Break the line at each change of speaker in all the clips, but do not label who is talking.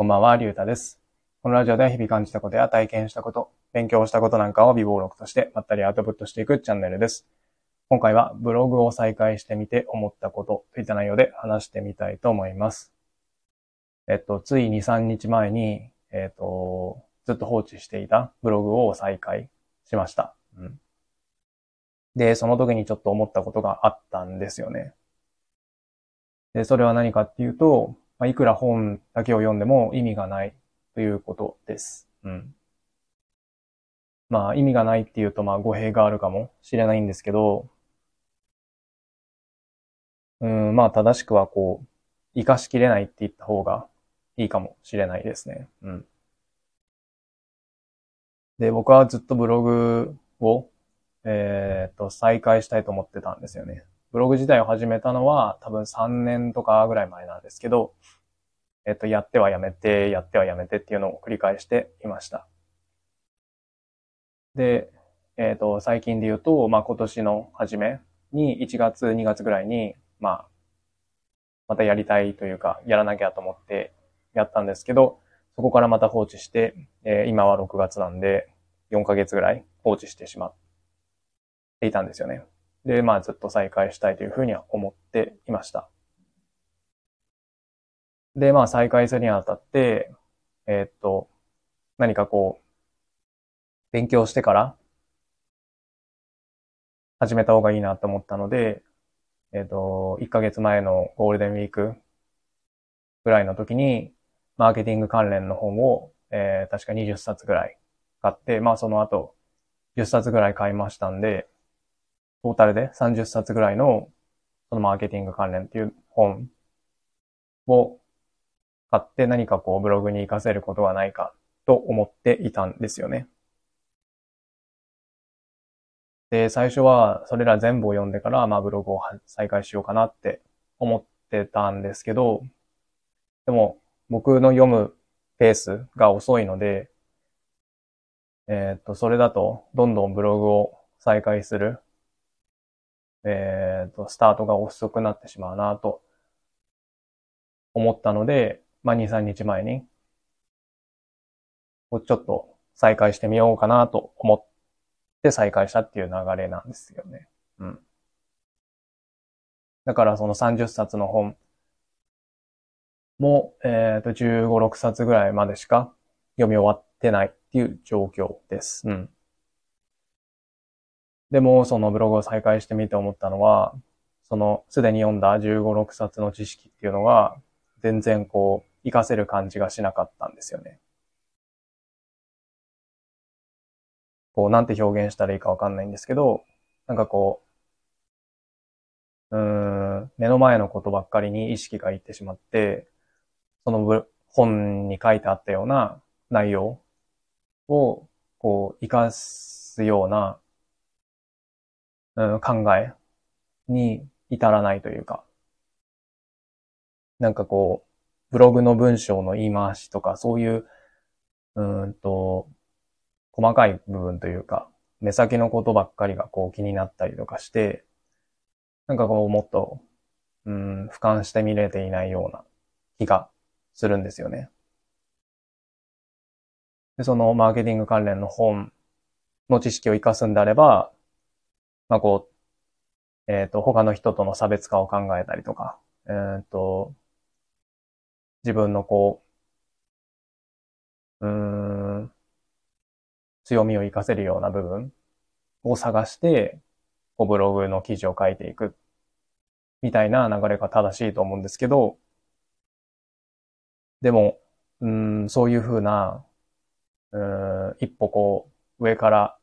こんばんは、りゅうたです。このラジオでは日々感じたことや体験したこと、勉強したことなんかを微暴録としてまったりアウトプットしていくチャンネルです。今回はブログを再開してみて思ったことといった内容で話してみたいと思います。えっと、つい2、3日前に、えっと、ずっと放置していたブログを再開しました。うん、で、その時にちょっと思ったことがあったんですよね。で、それは何かっていうと、まあ、いくら本だけを読んでも意味がないということです。うん。まあ、意味がないっていうと、まあ、語弊があるかもしれないんですけど、うん、まあ、正しくはこう、活かしきれないって言った方がいいかもしれないですね。うん。で、僕はずっとブログを、えっと、再開したいと思ってたんですよね。ブログ自体を始めたのは多分3年とかぐらい前なんですけど、えっと、やってはやめて、やってはやめてっていうのを繰り返していました。で、えっと、最近で言うと、まあ、今年の初めに1月、2月ぐらいに、まあ、またやりたいというか、やらなきゃと思ってやったんですけど、そこからまた放置して、えー今は6月なんで、4ヶ月ぐらい放置してしまっていたんですよね。で、まあずっと再開したいというふうには思っていました。で、まあ再開するにあたって、えーっと、何かこう、勉強してから始めた方がいいなと思ったので、えーっと、1ヶ月前のゴールデンウィークぐらいの時に、マーケティング関連の本を、えー確か20冊ぐらい買って、まあその後10冊ぐらい買いましたんで、トータルで30冊ぐらいの、そのマーケティング関連っていう本を買って何かこうブログに活かせることはないかと思っていたんですよね。で、最初はそれら全部を読んでから、まあブログを再開しようかなって思ってたんですけど、でも僕の読むペースが遅いので、えーっと、それだとどんどんブログを再開するえっと、スタートが遅くなってしまうなと思ったので、まあ、2、3日前に、ちょっと再開してみようかなと思って再開したっていう流れなんですよね。うん。だからその30冊の本も、えっと、15、6冊ぐらいまでしか読み終わってないっていう状況です。うん。でも、そのブログを再開してみて思ったのは、その、すでに読んだ15、6冊の知識っていうのが、全然こう、活かせる感じがしなかったんですよね。こう、なんて表現したらいいかわかんないんですけど、なんかこう、うん、目の前のことばっかりに意識がいってしまって、その本に書いてあったような内容を、こう、活かすような、うん、考えに至らないというか、なんかこう、ブログの文章の言い回しとか、そういう、うんと、細かい部分というか、目先のことばっかりがこう気になったりとかして、なんかこうもっと、うん、俯瞰して見れていないような気がするんですよね。で、そのマーケティング関連の本の知識を活かすんであれば、まあこう、えっ、と、他の人との差別化を考えたりとか、えっ、と、自分のこう、うん、強みを活かせるような部分を探して、こうブログの記事を書いていく、みたいな流れが正しいと思うんですけど、でも、うん、そういうふうな、うん、一歩こう、上から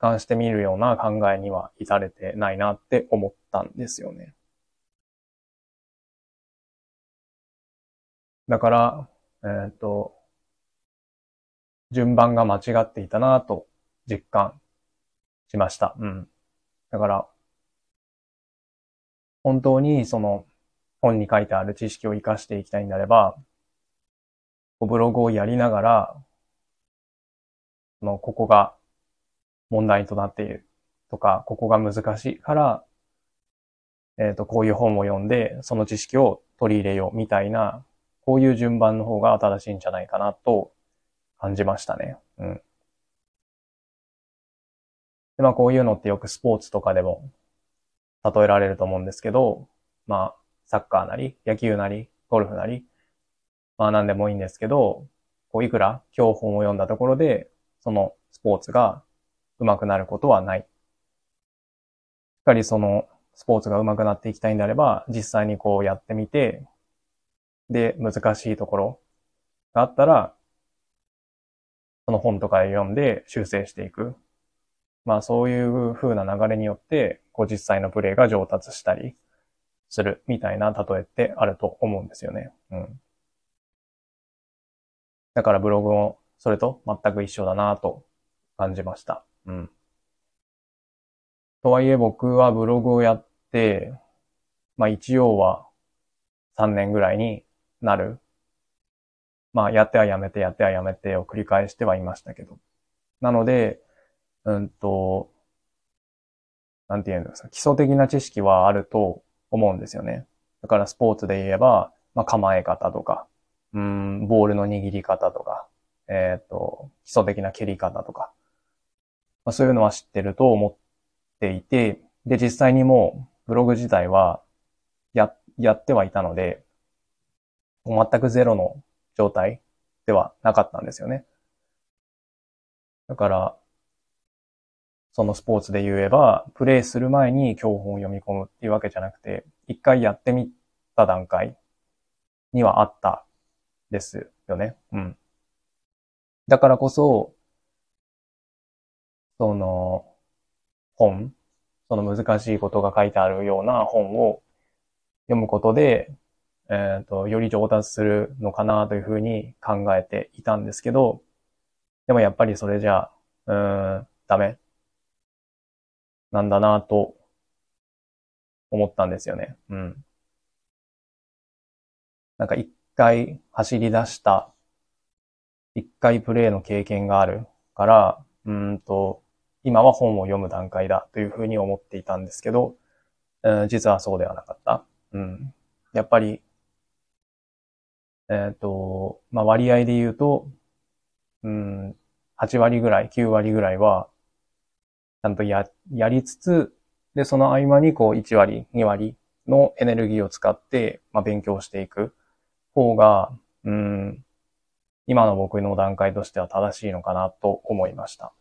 俯瞰してみるような考えには至れてないなって思ったんですよね。だから、えっ、と、順番が間違っていたなと実感しました。うん。だから、本当にその本に書いてある知識を活かしていきたいんであれば、ブログをやりながら、そのここが問題となっているとか、ここが難しいから、えっ、と、こういう本を読んで、その知識を取り入れようみたいな、こういう順番の方が正しいんじゃないかなと感じましたね。うん。で、まあこういうのってよくスポーツとかでも例えられると思うんですけど、まあサッカーなり、野球なり、ゴルフなり、まあ何でもいいんですけど、こういくら教本を読んだところで、そのスポーツが上手くなることはない。しっかりそのスポーツが上手くなっていきたいんであれば、実際にこうやってみて、で、難しいところがあったら、その本とか読んで修正していく。まあそういう風な流れによって、こう実際のプレイが上達したりするみたいな例えってあると思うんですよね。うん。だからブログもそれと全く一緒だなと感じました。うん。とはいえ僕はブログをやって、まあ一応は3年ぐらいになる。まあやってはやめてやってはやめてを繰り返してはいましたけど。なので、うんと、なんて言うんですか、基礎的な知識はあると思うんですよね。だからスポーツで言えば、まあ構え方とか、うん、ボールの握り方とか、えっ、ー、と、基礎的な蹴り方とか、まあ、そういうのは知ってると思っていて、で、実際にもうブログ自体はや、やってはいたので、全くゼロの状態ではなかったんですよね。だから、そのスポーツで言えば、プレイする前に教本を読み込むっていうわけじゃなくて、一回やってみた段階にはあったですよね。うん。だからこそ、その、本、その難しいことが書いてあるような本を読むことで、えっ、ー、と、より上達するのかなというふうに考えていたんですけど、でもやっぱりそれじゃ、うーん、ダメなんだなと思ったんですよね。うん。なんか一回走り出した、一回プレイの経験があるから、うんと、今は本を読む段階だというふうに思っていたんですけど、うん、実はそうではなかった。うん。やっぱり、えっ、ー、と、まあ、割合で言うと、うん、8割ぐらい、9割ぐらいは、ちゃんとや、やりつつ、で、その合間にこう1割、2割のエネルギーを使って、まあ、勉強していく方が、うん、今の僕の段階としては正しいのかなと思いました。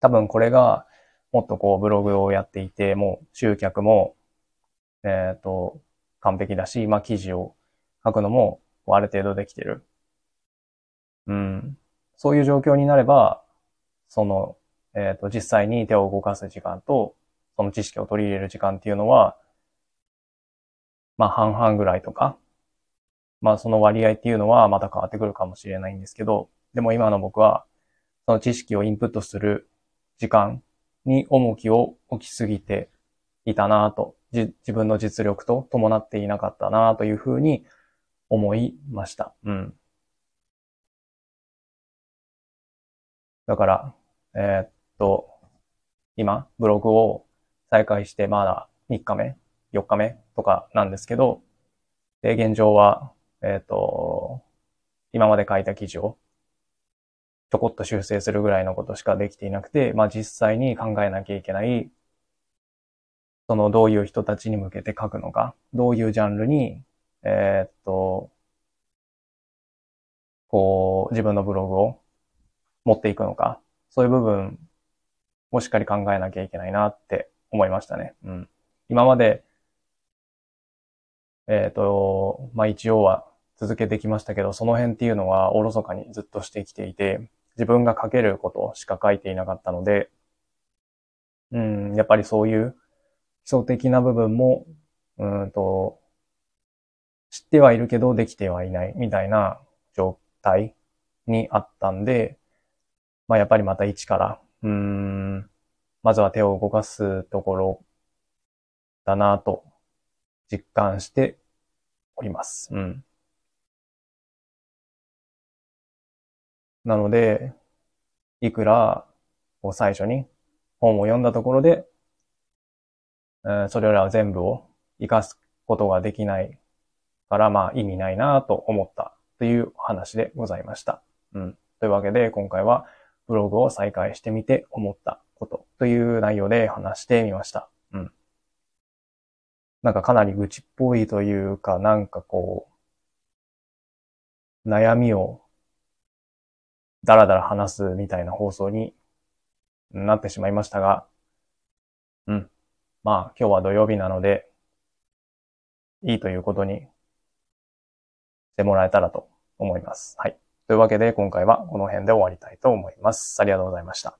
多分これが、もっとこうブログをやっていて、もう集客も、えっ、ー、と、完璧だし、まあ記事を書くのもある程度できてる。うん。そういう状況になれば、その、えっ、ー、と、実際に手を動かす時間と、その知識を取り入れる時間っていうのは、まあ半々ぐらいとか、まあその割合っていうのはまた変わってくるかもしれないんですけど、でも今の僕は、その知識をインプットする時間に重きを置きすぎていたなと、自分の実力と伴っていなかったなというふうに思いました。うん。だから、えー、っと、今、ブログを再開してまだ3日目、4日目とかなんですけど、で、現状は、えっ、と、今まで書いた記事をちょこっと修正するぐらいのことしかできていなくて、まあ実際に考えなきゃいけない、そのどういう人たちに向けて書くのか、どういうジャンルに、えっ、と、こう、自分のブログを持っていくのか、そういう部分をしっかり考えなきゃいけないなって思いましたね。うん。今まで、えっ、と、まあ一応は続けてきましたけど、その辺っていうのはおろそかにずっとしてきていて、自分が書けることしか書いていなかったので、うん、やっぱりそういう基礎的な部分も、うんと、知ってはいるけどできてはいないみたいな状態にあったんで、まあやっぱりまた一から、うん、まずは手を動かすところだなと実感しております。うん。なので、いくら、こう最初に本を読んだところで、えー、それら全部を活かすことができないからまあ意味ないなと思ったという話でございました。うん。というわけで今回はブログを再開してみて思ったことという内容で話してみました。うん。なんかかなり愚痴っぽいというか、なんかこう、悩みをだらだら話すみたいな放送になってしまいましたが、うん。まあ今日は土曜日なので、いいということにしてもらえたらと思います。はい。というわけで今回はこの辺で終わりたいと思います。ありがとうございました。